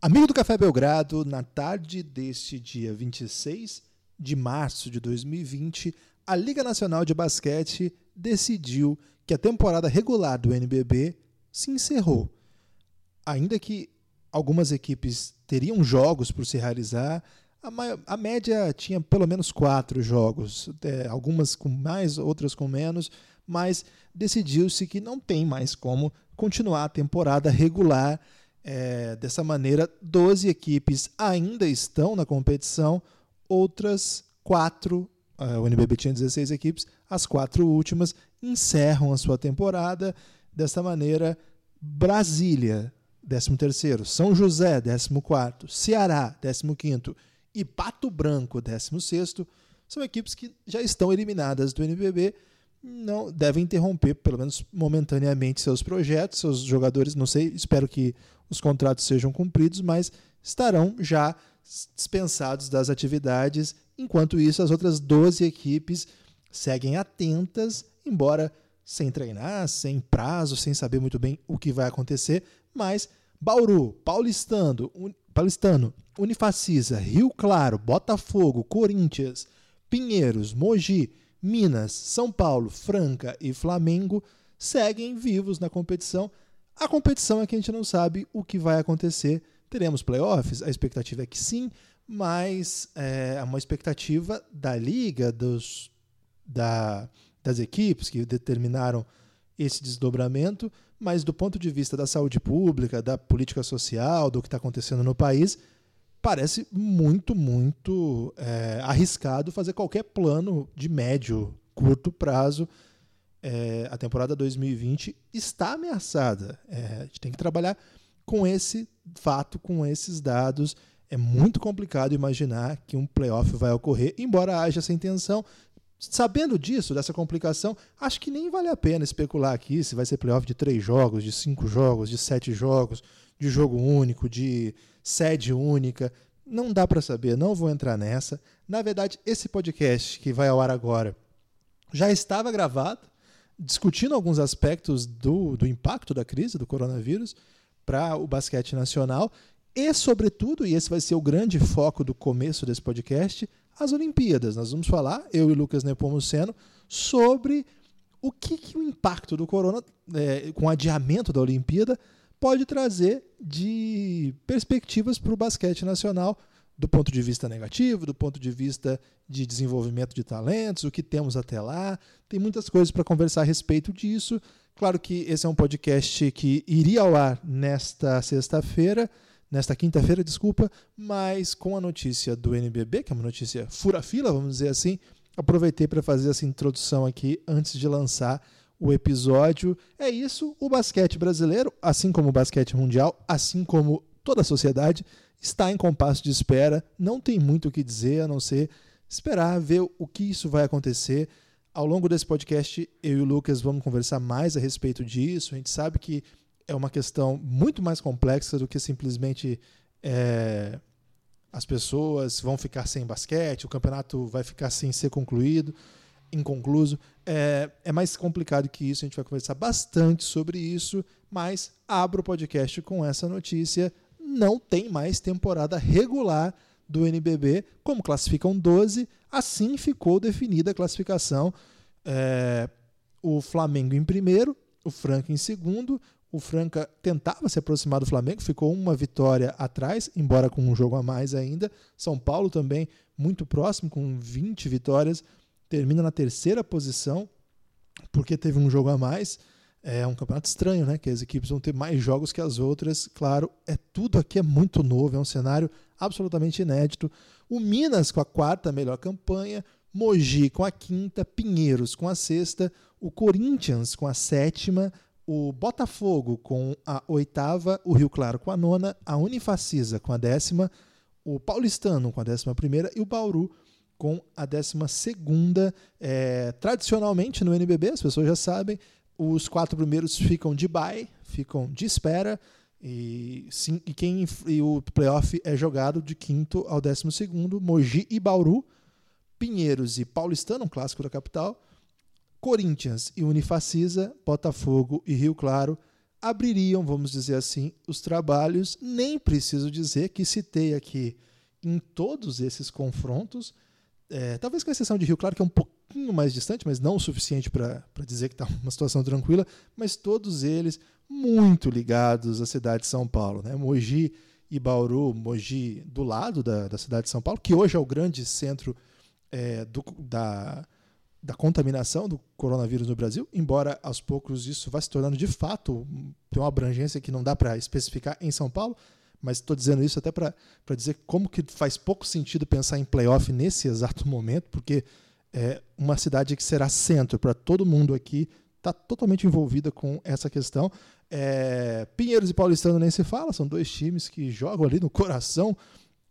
Amigo do Café Belgrado, na tarde deste dia 26 de março de 2020, a Liga Nacional de Basquete decidiu que a temporada regular do NBB se encerrou. Ainda que algumas equipes teriam jogos por se realizar, a, maior, a média tinha pelo menos quatro jogos, é, algumas com mais, outras com menos, mas decidiu-se que não tem mais como continuar a temporada regular é, dessa maneira, 12 equipes ainda estão na competição, outras quatro, uh, o NBB tinha 16 equipes, as quatro últimas encerram a sua temporada. Dessa maneira, Brasília, 13º, São José, 14º, Ceará, 15º e Pato Branco, 16º, são equipes que já estão eliminadas do NBB não devem interromper, pelo menos momentaneamente, seus projetos, seus jogadores, não sei, espero que os contratos sejam cumpridos, mas estarão já dispensados das atividades. Enquanto isso, as outras 12 equipes seguem atentas, embora sem treinar, sem prazo, sem saber muito bem o que vai acontecer, mas Bauru, Paulistano, Un... Paulistano, Unifacisa, Rio Claro, Botafogo, Corinthians, Pinheiros, Mogi, Minas, São Paulo, Franca e Flamengo seguem vivos na competição. A competição é que a gente não sabe o que vai acontecer. Teremos playoffs? A expectativa é que sim, mas é uma expectativa da liga, dos, da, das equipes que determinaram esse desdobramento, mas do ponto de vista da saúde pública, da política social, do que está acontecendo no país, parece muito, muito é, arriscado fazer qualquer plano de médio, curto prazo. É, a temporada 2020 está ameaçada. É, a gente tem que trabalhar com esse fato, com esses dados. É muito complicado imaginar que um playoff vai ocorrer, embora haja essa intenção. Sabendo disso, dessa complicação, acho que nem vale a pena especular aqui se vai ser playoff de três jogos, de cinco jogos, de sete jogos, de jogo único, de sede única. Não dá para saber, não vou entrar nessa. Na verdade, esse podcast que vai ao ar agora já estava gravado, discutindo alguns aspectos do, do impacto da crise do coronavírus para o basquete nacional e, sobretudo, e esse vai ser o grande foco do começo desse podcast, as Olimpíadas. Nós vamos falar, eu e Lucas Nepomuceno, sobre o que, que o impacto do corona, é, com o adiamento da Olimpíada, pode trazer de perspectivas para o basquete nacional, do ponto de vista negativo, do ponto de vista de desenvolvimento de talentos, o que temos até lá. Tem muitas coisas para conversar a respeito disso. Claro que esse é um podcast que iria ao ar nesta sexta-feira, nesta quinta-feira, desculpa, mas com a notícia do NBB, que é uma notícia fura-fila, vamos dizer assim, aproveitei para fazer essa introdução aqui antes de lançar o episódio. É isso, o basquete brasileiro, assim como o basquete mundial, assim como toda a sociedade, está em compasso de espera. Não tem muito o que dizer a não ser esperar ver o que isso vai acontecer. Ao longo desse podcast, eu e o Lucas vamos conversar mais a respeito disso. A gente sabe que é uma questão muito mais complexa do que simplesmente é, as pessoas vão ficar sem basquete, o campeonato vai ficar sem ser concluído inconcluso. É, é mais complicado que isso, a gente vai conversar bastante sobre isso, mas abro o podcast com essa notícia. Não tem mais temporada regular do NBB, como classificam 12, assim ficou definida a classificação. É, o Flamengo em primeiro, o Franca em segundo. O Franca tentava se aproximar do Flamengo, ficou uma vitória atrás, embora com um jogo a mais ainda. São Paulo também muito próximo, com 20 vitórias termina na terceira posição, porque teve um jogo a mais. É um campeonato estranho, né? Que as equipes vão ter mais jogos que as outras. Claro, é tudo aqui é muito novo, é um cenário absolutamente inédito. O Minas com a quarta melhor campanha, Mogi com a quinta, Pinheiros com a sexta, o Corinthians com a sétima, o Botafogo com a oitava, o Rio Claro com a nona, a Unifacisa com a décima, o Paulistano com a décima primeira e o Bauru com a 12 é, tradicionalmente no NBB, as pessoas já sabem, os quatro primeiros ficam de bye, ficam de espera, e, sim, e, quem, e o playoff é jogado de quinto ao décimo segundo, Mogi e Bauru, Pinheiros e Paulistano, um clássico da capital, Corinthians e Unifacisa, Botafogo e Rio Claro, abririam, vamos dizer assim, os trabalhos. Nem preciso dizer que citei aqui em todos esses confrontos, é, talvez com exceção de Rio Claro, que é um pouquinho mais distante, mas não o suficiente para dizer que está uma situação tranquila, mas todos eles muito ligados à cidade de São Paulo. Né? Mogi e Bauru, Mogi do lado da, da cidade de São Paulo, que hoje é o grande centro é, do, da, da contaminação do coronavírus no Brasil, embora aos poucos isso vá se tornando de fato tem uma abrangência que não dá para especificar em São Paulo, mas estou dizendo isso até para dizer como que faz pouco sentido pensar em playoff nesse exato momento, porque é uma cidade que será centro para todo mundo aqui está totalmente envolvida com essa questão. É, Pinheiros e Paulistano nem se fala, são dois times que jogam ali no coração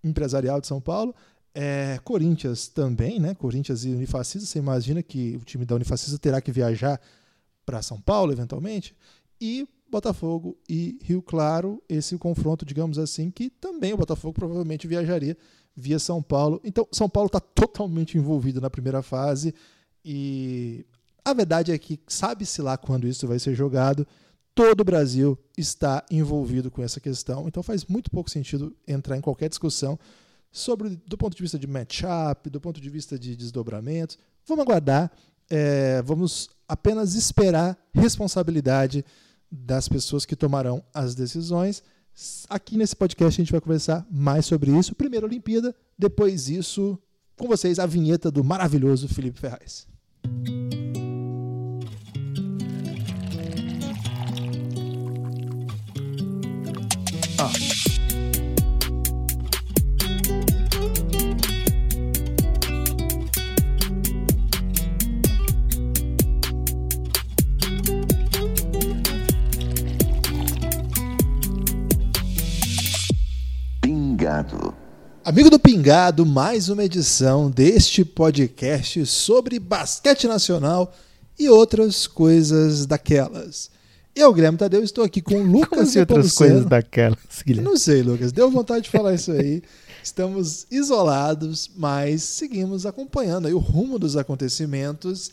empresarial de São Paulo. É, Corinthians também, né? Corinthians e Unifacisa. Você imagina que o time da Unifacisa terá que viajar para São Paulo, eventualmente. E Botafogo e Rio Claro, esse confronto, digamos assim, que também o Botafogo provavelmente viajaria via São Paulo. Então, São Paulo está totalmente envolvido na primeira fase e a verdade é que sabe-se lá quando isso vai ser jogado. Todo o Brasil está envolvido com essa questão, então faz muito pouco sentido entrar em qualquer discussão sobre do ponto de vista de matchup, do ponto de vista de desdobramentos. Vamos aguardar, é, vamos apenas esperar responsabilidade das pessoas que tomarão as decisões. Aqui nesse podcast a gente vai conversar mais sobre isso. Primeiro a Olimpíada, depois isso, com vocês, a vinheta do maravilhoso Felipe Ferraz. Pingado. Amigo do Pingado, mais uma edição deste podcast sobre basquete nacional e outras coisas daquelas. Eu, Guilherme Tadeu, estou aqui com o Lucas e outras coisas daquelas, Guilherme? Não sei, Lucas, deu vontade de falar isso aí. Estamos isolados, mas seguimos acompanhando o rumo dos acontecimentos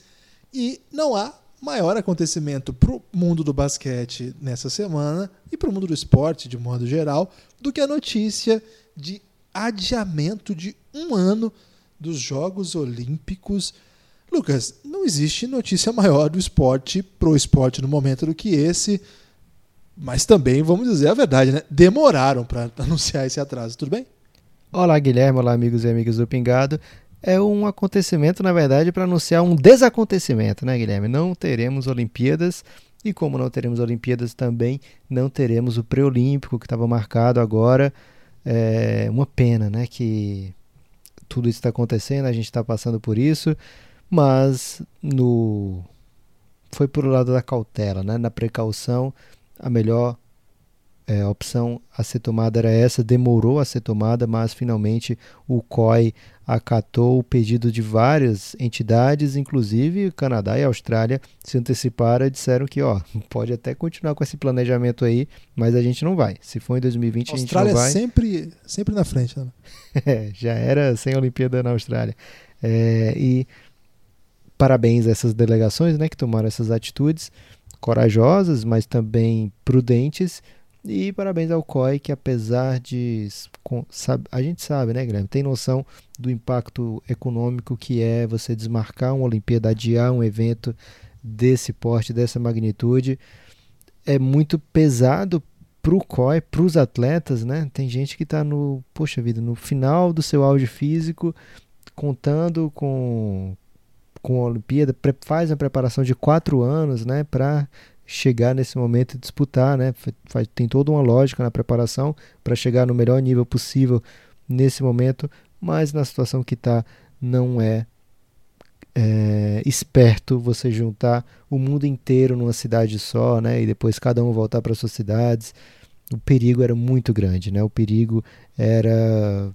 e não há maior acontecimento para o mundo do basquete nessa semana e para o mundo do esporte de modo geral do que a notícia de adiamento de um ano dos Jogos Olímpicos. Lucas, não existe notícia maior do esporte pro esporte no momento do que esse, mas também, vamos dizer a verdade, né? Demoraram para anunciar esse atraso, tudo bem? Olá, Guilherme, olá, amigos e amigas do Pingado. É um acontecimento, na verdade, para anunciar um desacontecimento, né, Guilherme? Não teremos Olimpíadas e, como não teremos Olimpíadas, também não teremos o pré-olímpico que estava marcado agora é uma pena, né, que tudo isso está acontecendo, a gente está passando por isso, mas no foi por o lado da cautela, né, na precaução, a melhor é, opção a ser tomada era essa, demorou a ser tomada, mas finalmente o COI acatou o pedido de várias entidades, inclusive o Canadá e a Austrália se anteciparam e disseram que ó, pode até continuar com esse planejamento aí, mas a gente não vai. Se for em 2020 a, a gente não vai. sempre sempre na frente, né? é, já era sem Olimpíada na Austrália. É, e parabéns a essas delegações, né, que tomaram essas atitudes corajosas, mas também prudentes e parabéns ao COI, que apesar de. A gente sabe, né, Guilherme? Tem noção do impacto econômico que é você desmarcar uma Olimpíada, adiar um evento desse porte, dessa magnitude. É muito pesado para o COI, para os atletas, né? Tem gente que está no, poxa vida, no final do seu auge físico, contando com, com a Olimpíada, faz uma preparação de quatro anos, né? Para chegar nesse momento e disputar, né? Tem toda uma lógica na preparação para chegar no melhor nível possível nesse momento, mas na situação que está não é, é, esperto você juntar o mundo inteiro numa cidade só, né? E depois cada um voltar para suas cidades. O perigo era muito grande, né? O perigo era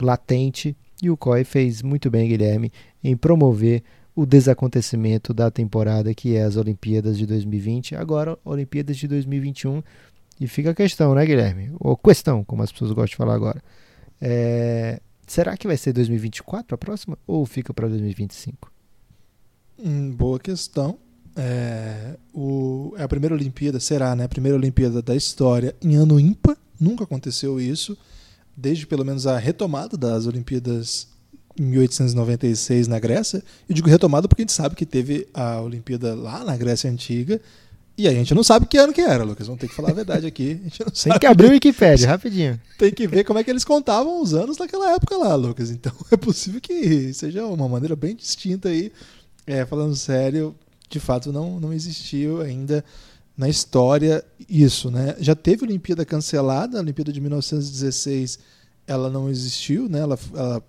latente e o COI fez muito bem, Guilherme, em promover o desacontecimento da temporada que é as Olimpíadas de 2020, agora Olimpíadas de 2021. E fica a questão, né, Guilherme? Ou questão, como as pessoas gostam de falar agora. É... Será que vai ser 2024 a próxima ou fica para 2025? Hum, boa questão. É, o, é a primeira Olimpíada, será, né? A primeira Olimpíada da história em ano ímpar. Nunca aconteceu isso. Desde pelo menos a retomada das Olimpíadas em 1896 na Grécia. Eu digo retomada porque a gente sabe que teve a Olimpíada lá na Grécia Antiga. E a gente não sabe que ano que era, Lucas. Vamos ter que falar a verdade aqui. A gente não Tem que abrir o Wikipedia, rapidinho. Tem que ver como é que eles contavam os anos naquela época lá, Lucas. Então é possível que seja uma maneira bem distinta aí. É, falando sério, de fato não, não existiu ainda na história isso, né? Já teve Olimpíada cancelada, a Olimpíada de 1916 ela não existiu, né? Ela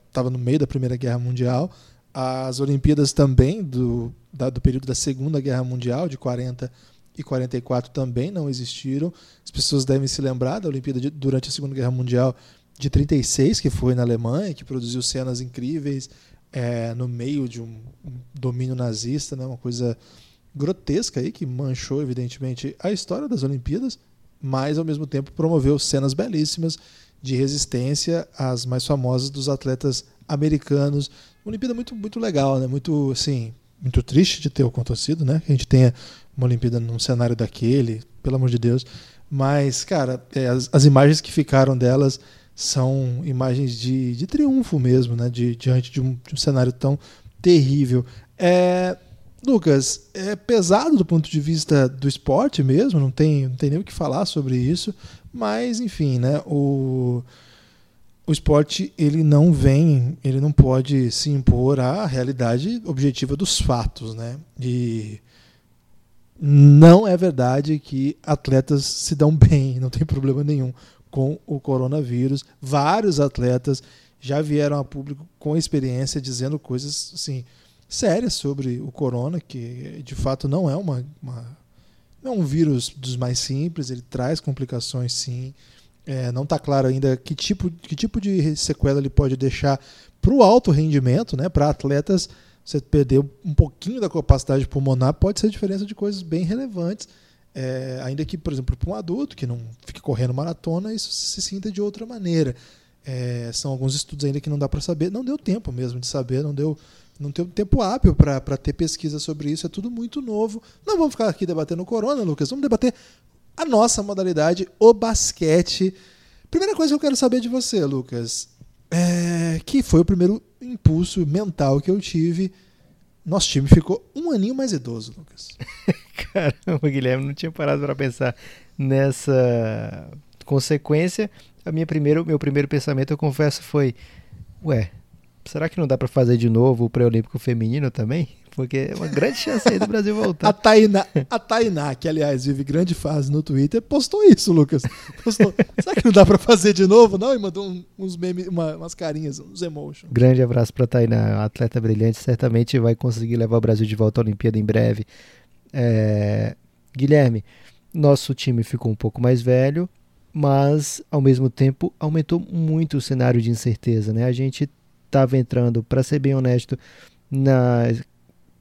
estava no meio da Primeira Guerra Mundial. As Olimpíadas também do, da, do período da Segunda Guerra Mundial, de 40 e 44, também não existiram. As pessoas devem se lembrar da Olimpíada de, durante a Segunda Guerra Mundial de 36, que foi na Alemanha, que produziu cenas incríveis é, no meio de um, domínio nazista, né? Uma coisa grotesca aí que manchou evidentemente a história das Olimpíadas, mas ao mesmo tempo promoveu cenas belíssimas de resistência às mais famosas dos atletas americanos. Uma Olimpíada muito, muito legal, né? Muito, assim, muito triste de ter acontecido, né? Que a gente tenha uma Olimpíada num cenário daquele, pelo amor de Deus. Mas, cara, é, as, as, imagens que ficaram delas são imagens de, de triunfo mesmo, né? De, diante de um, de um cenário tão terrível. É, Lucas, é pesado do ponto de vista do esporte mesmo, não tem, não tem nem o que falar sobre isso, mas enfim, né, o, o esporte ele não vem, ele não pode se impor à realidade objetiva dos fatos, né? E não é verdade que atletas se dão bem, não tem problema nenhum com o coronavírus. Vários atletas já vieram a público com experiência dizendo coisas assim sérias sobre o corona, que de fato não é uma, uma é um vírus dos mais simples, ele traz complicações sim. É, não está claro ainda que tipo, que tipo de sequela ele pode deixar para o alto rendimento, né? Para atletas, você perder um pouquinho da capacidade pulmonar pode ser diferença de coisas bem relevantes. É, ainda que, por exemplo, para um adulto que não fique correndo maratona, isso se sinta de outra maneira. É, são alguns estudos ainda que não dá para saber, não deu tempo mesmo de saber, não deu não tem tempo hábil para ter pesquisa sobre isso, é tudo muito novo. Não vamos ficar aqui debatendo o corona, Lucas, vamos debater a nossa modalidade, o basquete. Primeira coisa que eu quero saber de você, Lucas, é que foi o primeiro impulso mental que eu tive. Nosso time ficou um aninho mais idoso, Lucas. Caramba, Guilherme, não tinha parado para pensar nessa consequência. A minha primeiro, meu primeiro pensamento, eu confesso, foi: ué, Será que não dá para fazer de novo o pré-olímpico feminino também? Porque é uma grande chance aí do Brasil voltar. A Tainá, a Tainá, que aliás vive grande fase no Twitter, postou isso, Lucas. Postou. Será que não dá para fazer de novo? Não, e mandou uns memes, uma, umas carinhas, uns emotions. Grande abraço para Tainá, atleta brilhante, certamente vai conseguir levar o Brasil de volta à Olimpíada em breve. É... Guilherme, nosso time ficou um pouco mais velho, mas ao mesmo tempo aumentou muito o cenário de incerteza, né? A gente estava entrando, para ser bem honesto,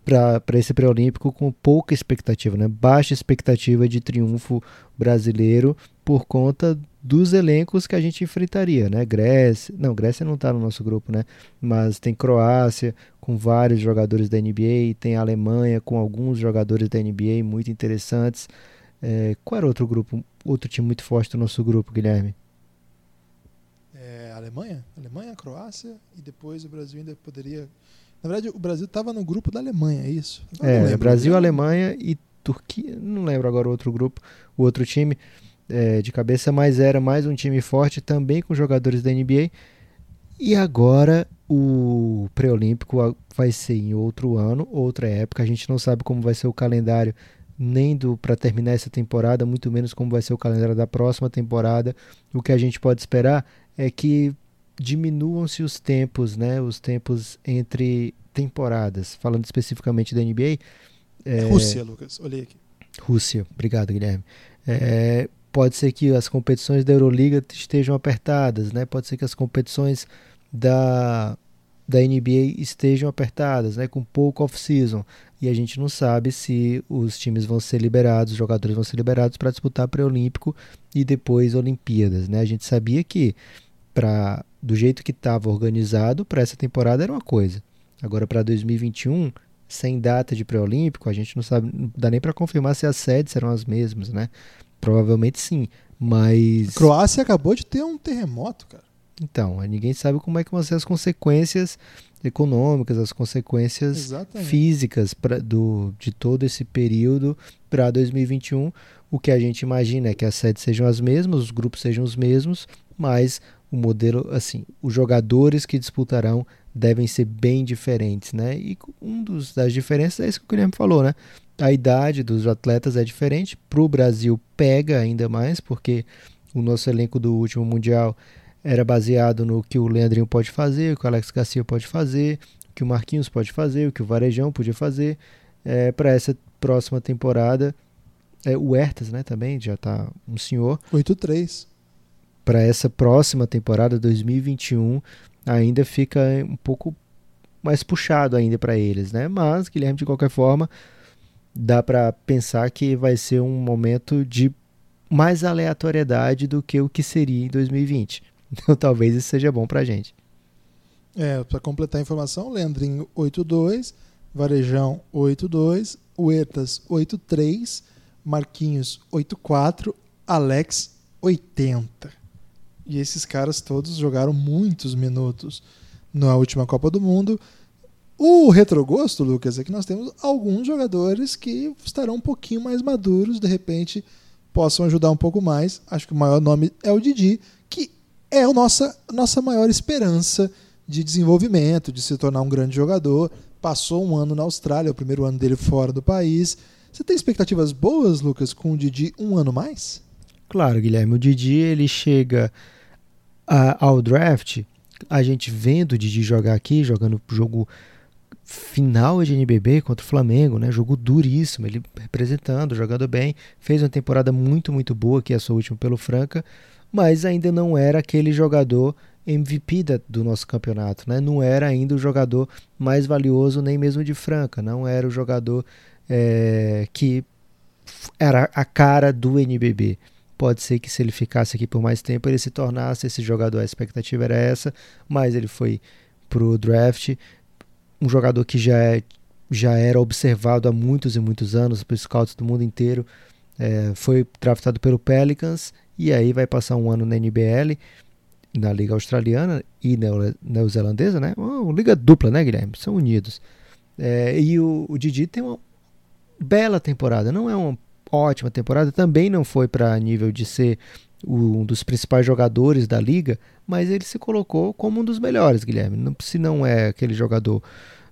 para esse pré-olímpico com pouca expectativa, né? baixa expectativa de triunfo brasileiro por conta dos elencos que a gente enfrentaria, né? Grécia, não, Grécia não está no nosso grupo, né? Mas tem Croácia com vários jogadores da NBA, tem Alemanha com alguns jogadores da NBA muito interessantes. É, qual era outro grupo, outro time muito forte do nosso grupo, Guilherme? Alemanha, Alemanha, Croácia e depois o Brasil ainda poderia. Na verdade, o Brasil estava no grupo da Alemanha, é isso? é, Brasil, Alemanha e Turquia. Não lembro agora o outro grupo, o outro time é, de cabeça, mas era mais um time forte também com jogadores da NBA. E agora o pré-olímpico vai ser em outro ano, outra época. A gente não sabe como vai ser o calendário nem do para terminar essa temporada, muito menos como vai ser o calendário da próxima temporada. O que a gente pode esperar é que diminuam-se os tempos, né? Os tempos entre temporadas. Falando especificamente da NBA. É... Rússia, Lucas. Olhei aqui. Rússia. Obrigado, Guilherme. É, pode ser que as competições da Euroliga estejam apertadas, né? Pode ser que as competições da, da NBA estejam apertadas, né? Com pouco off-season. E a gente não sabe se os times vão ser liberados, os jogadores vão ser liberados para disputar pré-olímpico e depois Olimpíadas, né? A gente sabia que para do jeito que estava organizado para essa temporada era uma coisa. Agora para 2021 sem data de pré-olímpico, a gente não sabe, não dá nem para confirmar se as sedes serão as mesmas, né? Provavelmente sim, mas. A Croácia acabou de ter um terremoto, cara. Então, ninguém sabe como é que vão ser as consequências econômicas, as consequências Exatamente. físicas pra, do, de todo esse período para 2021. O que a gente imagina é que as sedes sejam as mesmas, os grupos sejam os mesmos, mas o modelo, assim, os jogadores que disputarão devem ser bem diferentes, né? E um dos, das diferenças é isso que o Guilherme falou, né? A idade dos atletas é diferente. Para o Brasil pega ainda mais, porque o nosso elenco do último Mundial era baseado no que o Leandrinho pode fazer, o que o Alex Garcia pode fazer, o que o Marquinhos pode fazer, o que o Varejão podia fazer. É, Para essa próxima temporada, é, o Hertas né, também já está um senhor. 8-3. Para essa próxima temporada, 2021, ainda fica um pouco mais puxado ainda para eles, né? Mas, Guilherme, de qualquer forma, dá para pensar que vai ser um momento de mais aleatoriedade do que o que seria em 2020. Então talvez isso seja bom pra gente. É, para completar a informação, Leandrinho 8-2, Varejão 8-2, Huertas 8-3, Marquinhos 8-4, Alex 80. E esses caras todos jogaram muitos minutos na última Copa do Mundo. O retrogosto, Lucas, é que nós temos alguns jogadores que estarão um pouquinho mais maduros, de repente possam ajudar um pouco mais. Acho que o maior nome é o Didi, que é a nossa, nossa maior esperança de desenvolvimento, de se tornar um grande jogador. Passou um ano na Austrália, o primeiro ano dele fora do país. Você tem expectativas boas, Lucas, com o Didi um ano mais? Claro, Guilherme. O Didi ele chega a, ao draft, a gente vendo o Didi jogar aqui, jogando jogo final de NBB contra o Flamengo, né? Jogo duríssimo, ele representando, jogando bem, fez uma temporada muito, muito boa, que é a sua última pelo Franca, mas ainda não era aquele jogador MVP da, do nosso campeonato, né? Não era ainda o jogador mais valioso nem mesmo de Franca, não era o jogador é, que era a cara do NBB. Pode ser que se ele ficasse aqui por mais tempo ele se tornasse esse jogador. A expectativa era essa, mas ele foi pro draft um jogador que já, é, já era observado há muitos e muitos anos por scouts do mundo inteiro. É, foi draftado pelo Pelicans e aí vai passar um ano na NBL, na Liga Australiana e Neozelandesa, né? Uma liga dupla, né, Guilherme? São unidos. É, e o, o Didi tem uma bela temporada, não é uma ótima temporada, também não foi para nível de ser um dos principais jogadores da liga, mas ele se colocou como um dos melhores, Guilherme. se não é aquele jogador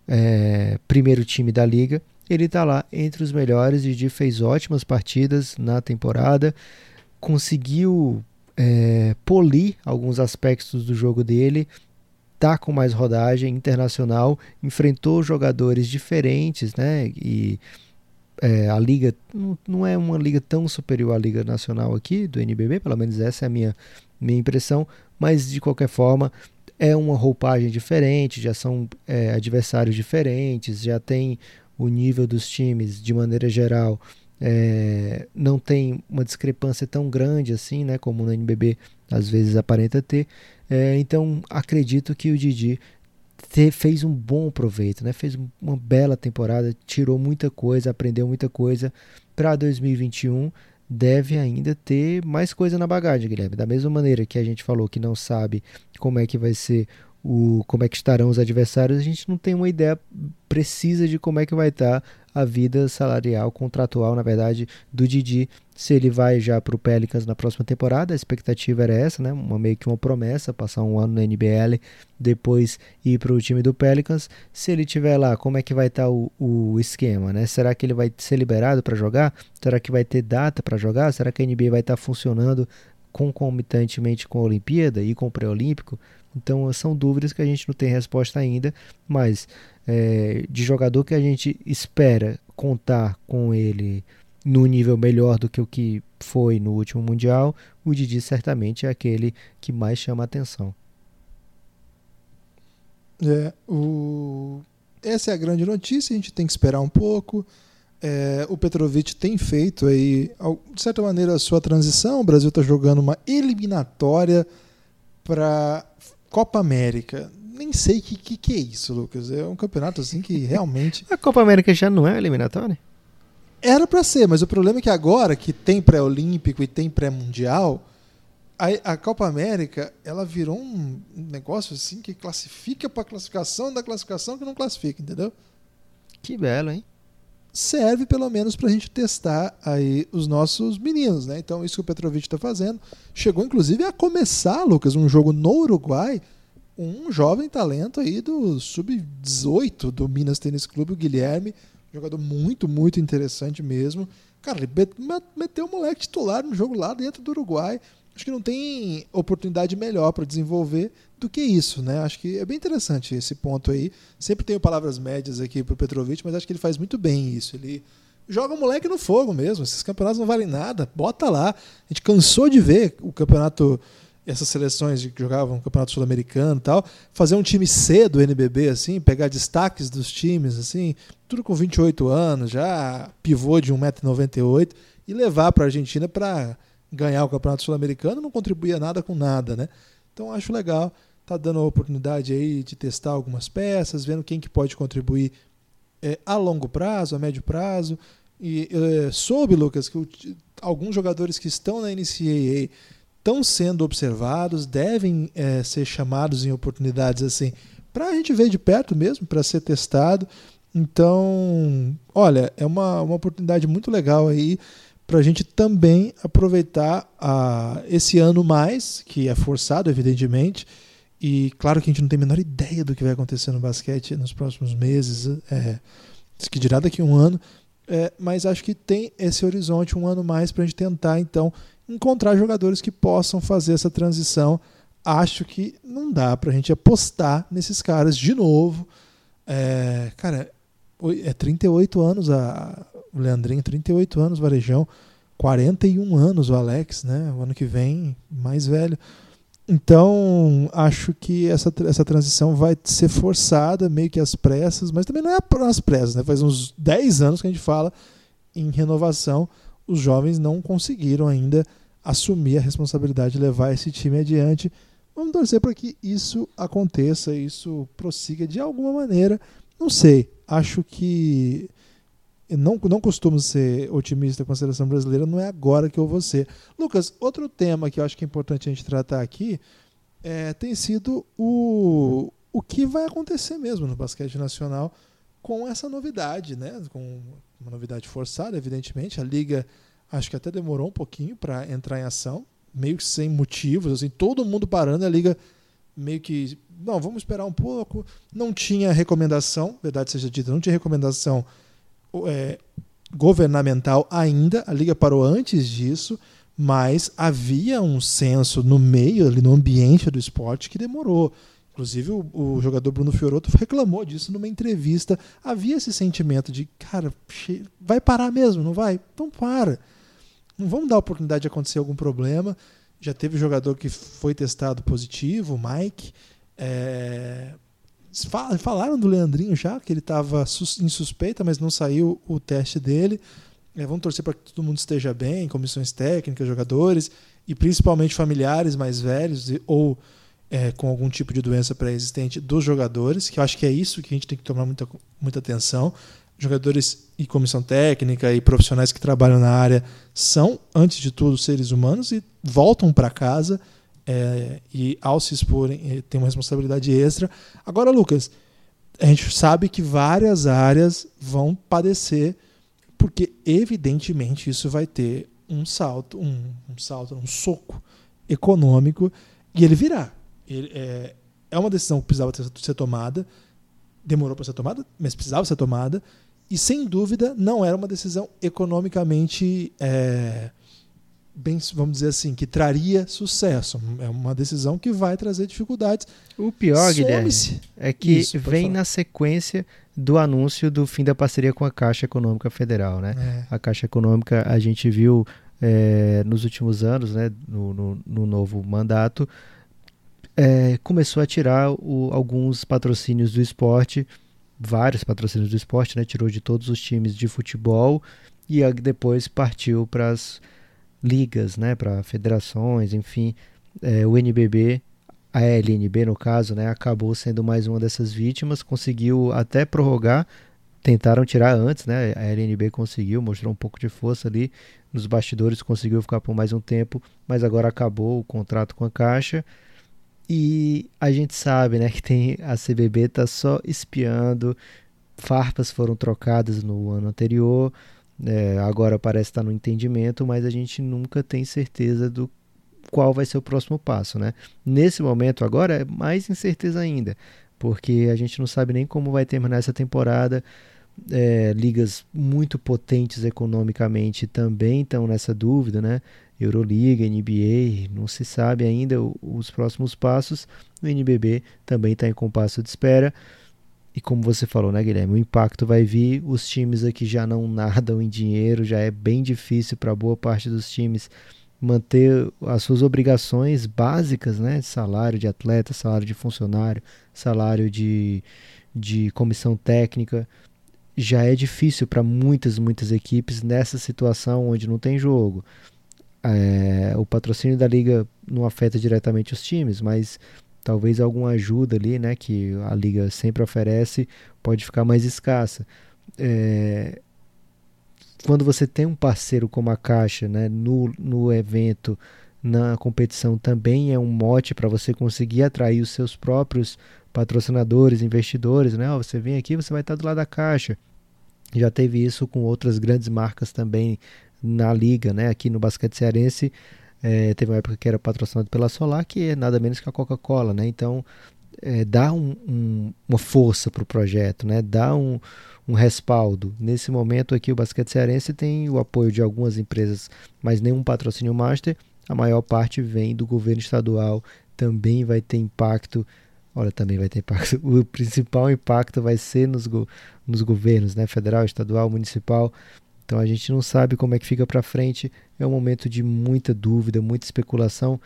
é, primeiro time da liga, ele está lá entre os melhores. Didi fez ótimas partidas na temporada, conseguiu é, polir alguns aspectos do jogo dele, tá com mais rodagem internacional, enfrentou jogadores diferentes, né? E é, a liga não, não, é uma liga tão superior à liga nacional aqui do NBB, pelo menos essa é a minha, minha impressão, mas de qualquer forma é uma roupagem diferente, já são é, adversários diferentes, já tem o nível dos times de maneira geral é, não tem uma discrepância tão grande assim, né, como no NBB às vezes aparenta ter. É, então acredito que o Didi fez um bom proveito, né? Fez uma bela temporada, tirou muita coisa, aprendeu muita coisa para 2021. Deve ainda ter mais coisa na bagagem, Guilherme. Da mesma maneira que a gente falou que não sabe como é que vai ser o como é que estarão os adversários, a gente não tem uma ideia precisa de como é que vai estar a vida salarial, contratual, na verdade, do Didi. Se ele vai já para o Pelicans na próxima temporada, a expectativa era essa, né? Uma, meio que uma promessa, passar um ano na NBL, depois ir para o time do Pelicans. Se ele tiver lá, como é que vai estar tá o, o esquema, né? Será que ele vai ser liberado para jogar? Será que vai ter data para jogar? Será que a NBA vai estar tá funcionando concomitantemente com a Olimpíada e com o pré-olímpico? Então são dúvidas que a gente não tem resposta ainda, mas é, de jogador que a gente espera contar com ele no nível melhor do que o que foi no último Mundial, o Didi certamente é aquele que mais chama atenção. É, o... Essa é a grande notícia, a gente tem que esperar um pouco. É, o Petrovic tem feito aí, de certa maneira, a sua transição. O Brasil está jogando uma eliminatória para Copa América nem sei o que, que, que, é isso, Lucas. É um campeonato assim que realmente. A Copa América já não é eliminatória? Era para ser, mas o problema é que agora que tem pré-olímpico e tem pré-mundial, a, a, Copa América ela virou um negócio assim que classifica para classificação da classificação que não classifica, entendeu? Que belo, hein? Serve pelo menos para a gente testar aí os nossos meninos, né? Então isso que o Petrovic está fazendo chegou inclusive a começar, Lucas, um jogo no Uruguai um jovem talento aí do sub-18 do Minas Tênis Clube, o Guilherme, jogador muito, muito interessante mesmo. Cara, ele meteu o moleque titular no jogo lá dentro do Uruguai. Acho que não tem oportunidade melhor para desenvolver do que isso, né? Acho que é bem interessante esse ponto aí. Sempre tenho palavras médias aqui para o Petrovic, mas acho que ele faz muito bem isso. Ele joga o moleque no fogo mesmo. Esses campeonatos não valem nada. Bota lá. A gente cansou de ver o campeonato essas seleções que jogavam campeonato sul-americano e tal, fazer um time C do NBB assim, pegar destaques dos times assim, tudo com 28 anos, já pivô de 1,98m e levar para a Argentina para ganhar o campeonato sul-americano, não contribuía nada com nada, né? Então acho legal, tá dando a oportunidade aí de testar algumas peças, vendo quem que pode contribuir é, a longo prazo, a médio prazo. E é, soube, Lucas, que o, alguns jogadores que estão na NCAA estão sendo observados, devem é, ser chamados em oportunidades assim, para a gente ver de perto mesmo, para ser testado. Então, olha, é uma, uma oportunidade muito legal aí para a gente também aproveitar a, esse ano mais, que é forçado, evidentemente, e claro que a gente não tem a menor ideia do que vai acontecer no basquete nos próximos meses, é, que dirá daqui a um ano, é, mas acho que tem esse horizonte, um ano mais, para a gente tentar então encontrar jogadores que possam fazer essa transição. Acho que não dá para a gente apostar nesses caras de novo. É, cara, é 38 anos a, o Leandrinho, 38 anos Varejão, 41 anos o Alex, né? O ano que vem, mais velho. Então, acho que essa, essa transição vai ser forçada, meio que às pressas, mas também não é às pressas, né? Faz uns 10 anos que a gente fala em renovação os jovens não conseguiram ainda assumir a responsabilidade de levar esse time adiante. Vamos torcer para que isso aconteça, isso prossiga de alguma maneira. Não sei, acho que não, não costumo ser otimista com a seleção brasileira, não é agora que eu vou ser. Lucas, outro tema que eu acho que é importante a gente tratar aqui é, tem sido o, o que vai acontecer mesmo no basquete nacional com essa novidade, né? com uma novidade forçada, evidentemente. A liga acho que até demorou um pouquinho para entrar em ação, meio que sem motivos, assim, todo mundo parando, a liga meio que, não, vamos esperar um pouco. Não tinha recomendação, verdade seja dita, não tinha recomendação é, governamental ainda, a liga parou antes disso, mas havia um senso no meio, ali no ambiente do esporte que demorou. Inclusive, o, o, jogador Bruno Fioroto reclamou disso numa entrevista. Havia esse sentimento de, cara, vai parar mesmo, não vai? Então para. Não vamos dar oportunidade de acontecer algum problema. Já teve jogador que foi testado positivo, o Mike. É... Falaram do Leandrinho já, que ele estava em suspeita, mas não saiu o teste dele. É, vamos torcer para que todo mundo esteja bem, comissões técnicas, jogadores e principalmente familiares mais velhos ou é, com algum tipo de doença pré-existente dos jogadores, que eu acho que é isso que a gente tem que tomar muita, muita atenção. Jogadores e comissão técnica e profissionais que trabalham na área são, antes de tudo, seres humanos e voltam para casa é, e, ao se exporem, têm uma responsabilidade extra. Agora, Lucas, a gente sabe que várias áreas vão padecer, porque, evidentemente, isso vai ter um salto, um, um salto, um soco econômico, e ele virá. Ele, é, é uma decisão que precisava ter, ser tomada, demorou para ser tomada, mas precisava ser tomada, e sem dúvida não era uma decisão economicamente, é, bem, vamos dizer assim, que traria sucesso. É uma decisão que vai trazer dificuldades. O pior, Guilherme, é que Isso, vem na sequência do anúncio do fim da parceria com a Caixa Econômica Federal. Né? É. A Caixa Econômica, a gente viu é, nos últimos anos, né, no, no, no novo mandato, é, começou a tirar o, alguns patrocínios do esporte, vários patrocínios do esporte, né? tirou de todos os times de futebol e depois partiu para as ligas, né? para federações, enfim. É, o NBB a LNB, no caso, né, acabou sendo mais uma dessas vítimas, conseguiu até prorrogar, tentaram tirar antes, né? A LNB conseguiu, mostrou um pouco de força ali nos bastidores, conseguiu ficar por mais um tempo, mas agora acabou o contrato com a Caixa. E a gente sabe, né, que tem a CBB tá só espiando, farpas foram trocadas no ano anterior, é, agora parece estar no entendimento, mas a gente nunca tem certeza do qual vai ser o próximo passo, né? Nesse momento agora é mais incerteza ainda, porque a gente não sabe nem como vai terminar essa temporada. É, ligas muito potentes economicamente também estão nessa dúvida, né? Euroliga, NBA, não se sabe ainda os próximos passos. O NBB também está em compasso de espera. E como você falou, né, Guilherme? O impacto vai vir. Os times aqui já não nadam em dinheiro, já é bem difícil para boa parte dos times manter as suas obrigações básicas, né? Salário de atleta, salário de funcionário, salário de, de comissão técnica. Já é difícil para muitas, muitas equipes nessa situação onde não tem jogo. É, o patrocínio da liga não afeta diretamente os times, mas talvez alguma ajuda ali, né, que a liga sempre oferece, pode ficar mais escassa. É, quando você tem um parceiro como a Caixa né, no, no evento, na competição, também é um mote para você conseguir atrair os seus próprios patrocinadores, investidores. Né? você vem aqui, você vai estar do lado da Caixa. Já teve isso com outras grandes marcas também na liga, né? aqui no basquete cearense. É, teve uma época que era patrocinado pela Solar, que é nada menos que a Coca-Cola, né? Então, é, dá um, um, uma força para o projeto, né? dá um, um respaldo. Nesse momento aqui o basquete cearense tem o apoio de algumas empresas, mas nenhum patrocínio master. A maior parte vem do governo estadual, também vai ter impacto. Olha, também vai ter impacto. O principal impacto vai ser nos, go nos governos, né? Federal, estadual, municipal. Então a gente não sabe como é que fica para frente. É um momento de muita dúvida, muita especulação,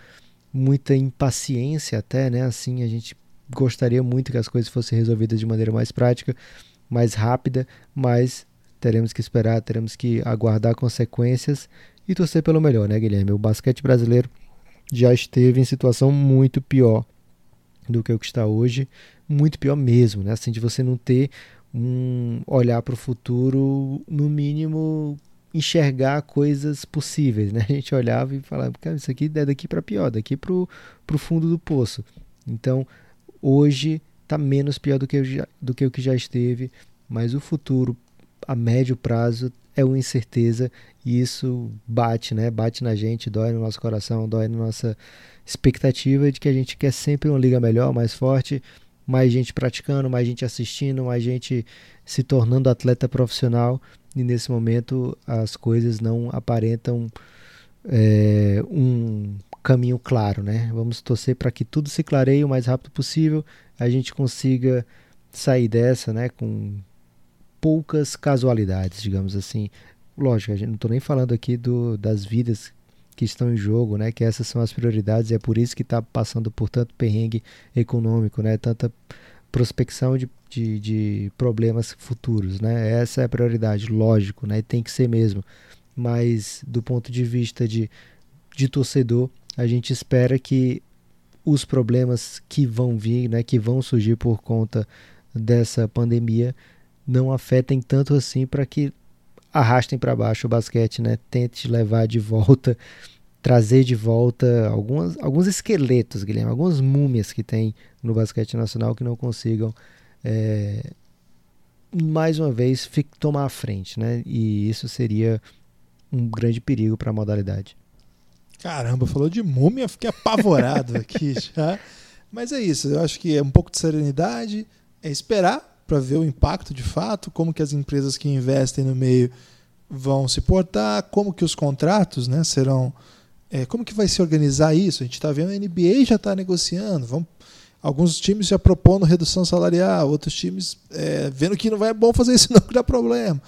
muita impaciência até, né? Assim, a gente gostaria muito que as coisas fossem resolvidas de maneira mais prática, mais rápida, mas teremos que esperar, teremos que aguardar consequências e torcer pelo melhor, né, Guilherme? O basquete brasileiro já esteve em situação muito pior do que o que está hoje, muito pior mesmo, né? Assim, de você não ter um olhar para o futuro, no mínimo enxergar coisas possíveis, né? A gente olhava e falava, cara, isso aqui é daqui para pior, daqui para o fundo do poço. Então, hoje está menos pior do que, já, do que o que já esteve, mas o futuro a médio prazo é uma incerteza e isso bate, né? Bate na gente, dói no nosso coração, dói na nossa expectativa de que a gente quer sempre uma liga melhor, mais forte, mais gente praticando, mais gente assistindo, mais gente se tornando atleta profissional e nesse momento as coisas não aparentam é, um caminho claro, né? Vamos torcer para que tudo se clareie o mais rápido possível, a gente consiga sair dessa, né, com poucas casualidades, digamos assim. Lógico, a gente não estou nem falando aqui do, das vidas que estão em jogo, né? Que essas são as prioridades e é por isso que está passando por tanto perrengue econômico, né? Tanta prospecção de, de, de, problemas futuros, né? Essa é a prioridade, lógico, né? Tem que ser mesmo. Mas do ponto de vista de, de torcedor, a gente espera que os problemas que vão vir, né, que vão surgir por conta dessa pandemia, não afetem tanto assim para que arrastem para baixo o basquete, né? Tente levar de volta, trazer de volta algumas, alguns esqueletos, Guilherme, algumas múmias que tem no basquete nacional que não consigam é, mais uma vez tomar a frente, né? E isso seria um grande perigo para a modalidade. Caramba, falou de múmia, fiquei apavorado aqui já. Mas é isso, eu acho que é um pouco de serenidade, é esperar para ver o impacto de fato, como que as empresas que investem no meio vão se portar, como que os contratos né, serão. É, como que vai se organizar isso? A gente está vendo a NBA já está negociando, vão, alguns times já propondo redução salarial, outros times é, vendo que não vai é bom fazer isso, não que dá problema.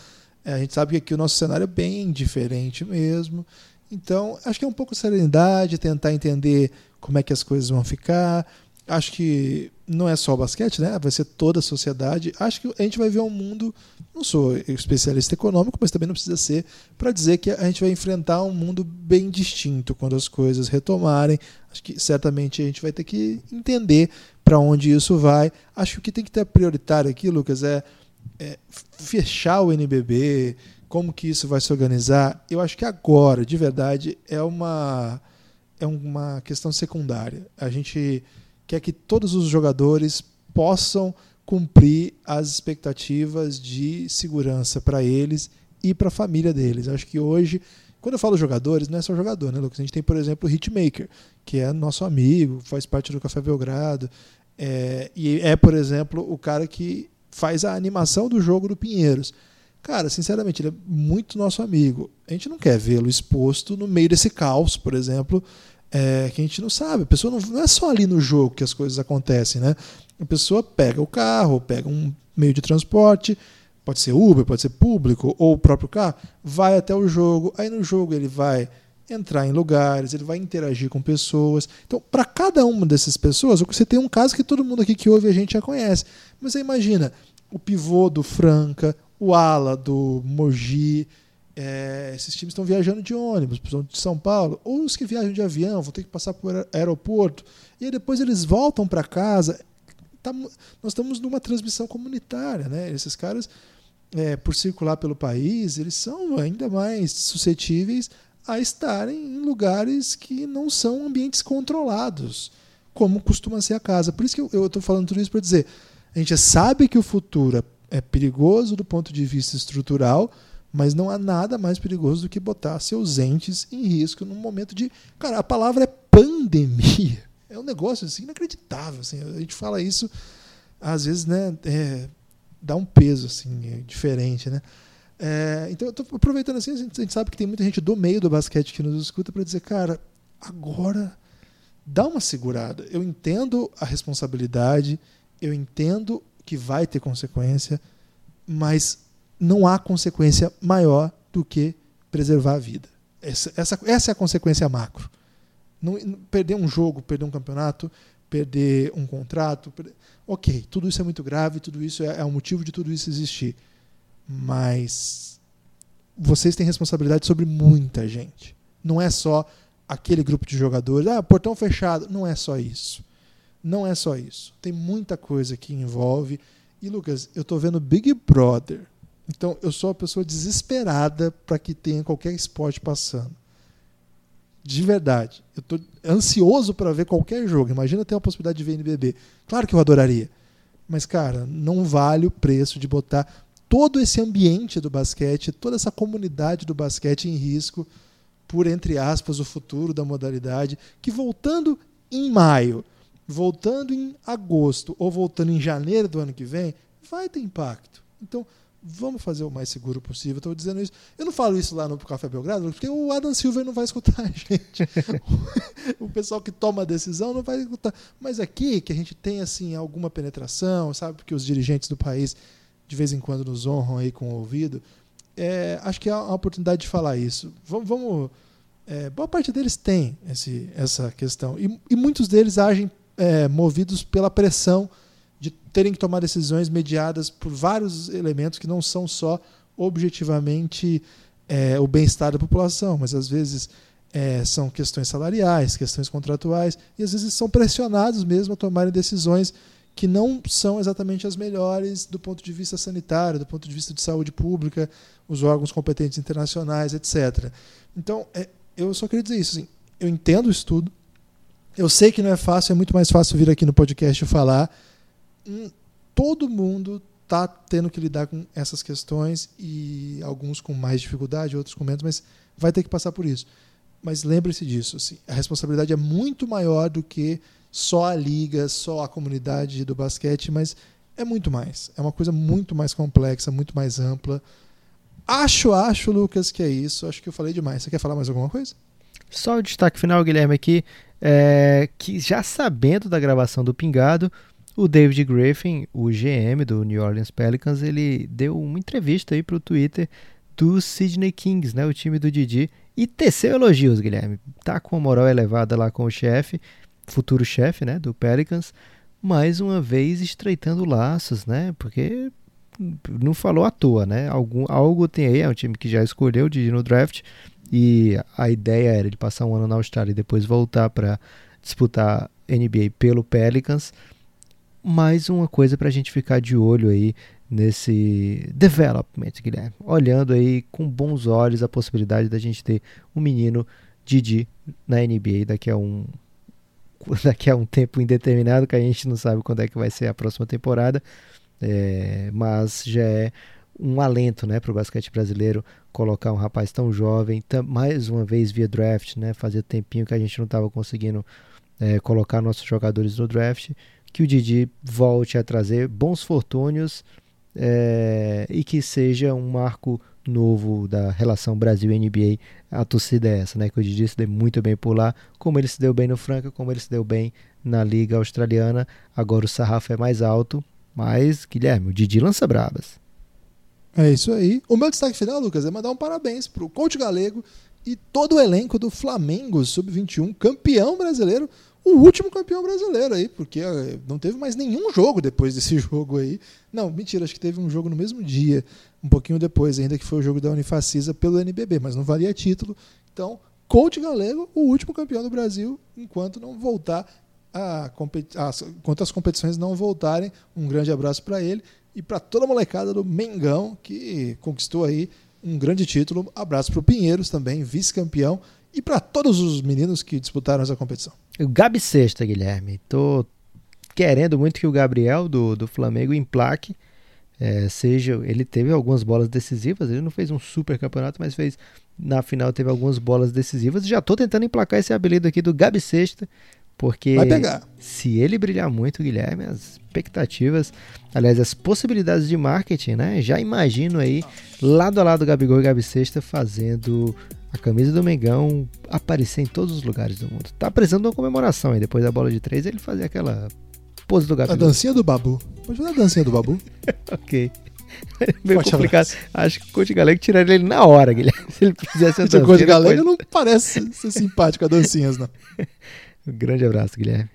É, a gente sabe que aqui o nosso cenário é bem diferente mesmo. Então, acho que é um pouco de serenidade, tentar entender como é que as coisas vão ficar. Acho que não é só o basquete, né? Vai ser toda a sociedade. Acho que a gente vai ver um mundo. Não sou especialista econômico, mas também não precisa ser para dizer que a gente vai enfrentar um mundo bem distinto quando as coisas retomarem. Acho que certamente a gente vai ter que entender para onde isso vai. Acho que o que tem que ter prioritário aqui, Lucas, é, é fechar o NBB, como que isso vai se organizar. Eu acho que agora, de verdade, é uma é uma questão secundária. A gente quer que todos os jogadores possam cumprir as expectativas de segurança para eles e para a família deles. Acho que hoje, quando eu falo jogadores, não é só jogador, né, Lucas? A gente tem, por exemplo, o Hitmaker, que é nosso amigo, faz parte do Café Belgrado, é, e é, por exemplo, o cara que faz a animação do jogo do Pinheiros. Cara, sinceramente, ele é muito nosso amigo. A gente não quer vê-lo exposto no meio desse caos, por exemplo, é, que a gente não sabe. A pessoa não, não, é só ali no jogo que as coisas acontecem, né? A pessoa pega o carro, pega um meio de transporte, pode ser Uber, pode ser público, ou o próprio carro, vai até o jogo. Aí no jogo ele vai entrar em lugares, ele vai interagir com pessoas. Então, para cada uma dessas pessoas, você tem um caso que todo mundo aqui que ouve a gente já conhece. Mas você imagina o pivô do Franca, o ala do Mogi, é, esses times estão viajando de ônibus, de São Paulo, ou os que viajam de avião vão ter que passar por aeroporto, e aí depois eles voltam para casa. Tá, nós estamos numa transmissão comunitária, né? Esses caras, é, por circular pelo país, eles são ainda mais suscetíveis a estarem em lugares que não são ambientes controlados, como costuma ser a casa. Por isso que eu estou falando tudo isso para dizer, a gente sabe que o futuro é perigoso do ponto de vista estrutural, mas não há nada mais perigoso do que botar seus entes em risco num momento de. Cara, a palavra é pandemia. É um negócio assim, inacreditável. Assim. A gente fala isso, às vezes, né? É, dá um peso assim, é diferente, né? É, então, eu estou aproveitando assim, a gente, a gente, sabe que tem muita gente do meio do basquete que nos escuta para dizer, cara, agora dá uma segurada. Eu entendo a responsabilidade, eu entendo que vai ter consequência, mas não há consequência maior do que preservar a vida. Essa, essa, essa é a consequência macro. Não, perder um jogo, perder um campeonato, perder um contrato. Perder... Ok, tudo isso é muito grave, tudo isso é, é o motivo de tudo isso existir. Mas vocês têm responsabilidade sobre muita gente. Não é só aquele grupo de jogadores, ah, portão fechado. Não é só isso. Não é só isso. Tem muita coisa que envolve. E, Lucas, eu estou vendo Big Brother então, eu sou uma pessoa desesperada para que tenha qualquer esporte passando. De verdade. Eu estou ansioso para ver qualquer jogo. Imagina ter a possibilidade de ver NBB. Claro que eu adoraria. Mas, cara, não vale o preço de botar todo esse ambiente do basquete, toda essa comunidade do basquete em risco por, entre aspas, o futuro da modalidade, que voltando em maio, voltando em agosto ou voltando em janeiro do ano que vem, vai ter impacto. Então, vamos fazer o mais seguro possível. Estou dizendo isso. Eu não falo isso lá no Café Belgrado, porque o Adam Silver não vai escutar a gente. o pessoal que toma a decisão não vai escutar. Mas aqui, que a gente tem assim alguma penetração, sabe? Porque os dirigentes do país de vez em quando nos honram aí com o ouvido. É, acho que há a oportunidade de falar isso. Vamos. vamos é, boa parte deles tem esse, essa questão. E, e muitos deles agem é, movidos pela pressão terem que tomar decisões mediadas por vários elementos que não são só objetivamente é, o bem-estar da população, mas às vezes é, são questões salariais, questões contratuais, e às vezes são pressionados mesmo a tomarem decisões que não são exatamente as melhores do ponto de vista sanitário, do ponto de vista de saúde pública, os órgãos competentes internacionais, etc. Então, é, eu só queria dizer isso. Assim, eu entendo o estudo, eu sei que não é fácil, é muito mais fácil vir aqui no podcast falar todo mundo está tendo que lidar com essas questões e alguns com mais dificuldade, outros com menos, mas vai ter que passar por isso. Mas lembre-se disso, assim, a responsabilidade é muito maior do que só a liga, só a comunidade do basquete, mas é muito mais. É uma coisa muito mais complexa, muito mais ampla. Acho, acho, Lucas, que é isso. Acho que eu falei demais. Você quer falar mais alguma coisa? Só o destaque final, Guilherme, aqui, é que já sabendo da gravação do Pingado, o David Griffin, o GM do New Orleans Pelicans, ele deu uma entrevista aí para o Twitter do Sydney Kings, né, o time do Didi, e teceu elogios, Guilherme. Tá com a moral elevada lá com o chefe futuro chefe né, do Pelicans, mais uma vez estreitando laços, né? Porque não falou à toa, né? Algum, algo tem aí, é um time que já escolheu de ir no draft e a ideia era de passar um ano na Austrália e depois voltar para disputar NBA pelo Pelicans. Mais uma coisa para a gente ficar de olho aí nesse development, Guilherme. Olhando aí com bons olhos a possibilidade da gente ter um menino Didi na NBA daqui a um daqui a um tempo indeterminado que a gente não sabe quando é que vai ser a próxima temporada, é, mas já é um alento né, para o basquete brasileiro colocar um rapaz tão jovem, mais uma vez via draft, né, fazia tempinho que a gente não estava conseguindo é, colocar nossos jogadores no draft, que o Didi volte a trazer bons fortúnios é, e que seja um marco novo da relação Brasil-NBA, a torcida é essa, né? Que o Didi se deu muito bem por lá, como ele se deu bem no Franca, como ele se deu bem na Liga Australiana. Agora o sarrafo é mais alto, mas, Guilherme, o Didi lança brabas. É isso aí. O meu destaque final, Lucas, é mandar um parabéns pro coach galego e todo o elenco do Flamengo Sub-21, campeão brasileiro, o último campeão brasileiro aí, porque eh, não teve mais nenhum jogo depois desse jogo aí. Não, mentira, acho que teve um jogo no mesmo dia, um pouquinho depois, ainda que foi o jogo da Unifacisa pelo NBB, mas não valia título. Então, Coach Galego, o último campeão do Brasil, enquanto não voltar a, a enquanto as competições não voltarem. Um grande abraço para ele e para toda a molecada do Mengão que conquistou aí um grande título. Abraço para o Pinheiros também, vice-campeão, e para todos os meninos que disputaram essa competição. O Gabi Sexta, Guilherme. Tô querendo muito que o Gabriel do, do Flamengo emplaque. É, seja, ele teve algumas bolas decisivas, ele não fez um super campeonato, mas fez na final teve algumas bolas decisivas. Já tô tentando emplacar esse apelido aqui do Gabi Sexta, porque se ele brilhar muito, Guilherme, as expectativas, aliás, as possibilidades de marketing, né? Já imagino aí lado a lado Gabigol e Gabi Sexta fazendo a camisa do Mengão aparecer em todos os lugares do mundo. Tá precisando de uma comemoração aí, depois da bola de três, ele fazer aquela pose do Gabigol. A dancinha do Babu. Pode fazer a dancinha do Babu? ok. Meio Forte complicado. Abraço. Acho que o Coach Galego tiraria ele na hora, Guilherme. Se ele fizesse a dancinha. O Coach Galego depois... não parece ser simpático a dancinhas, não. Um grande abraço, Guilherme.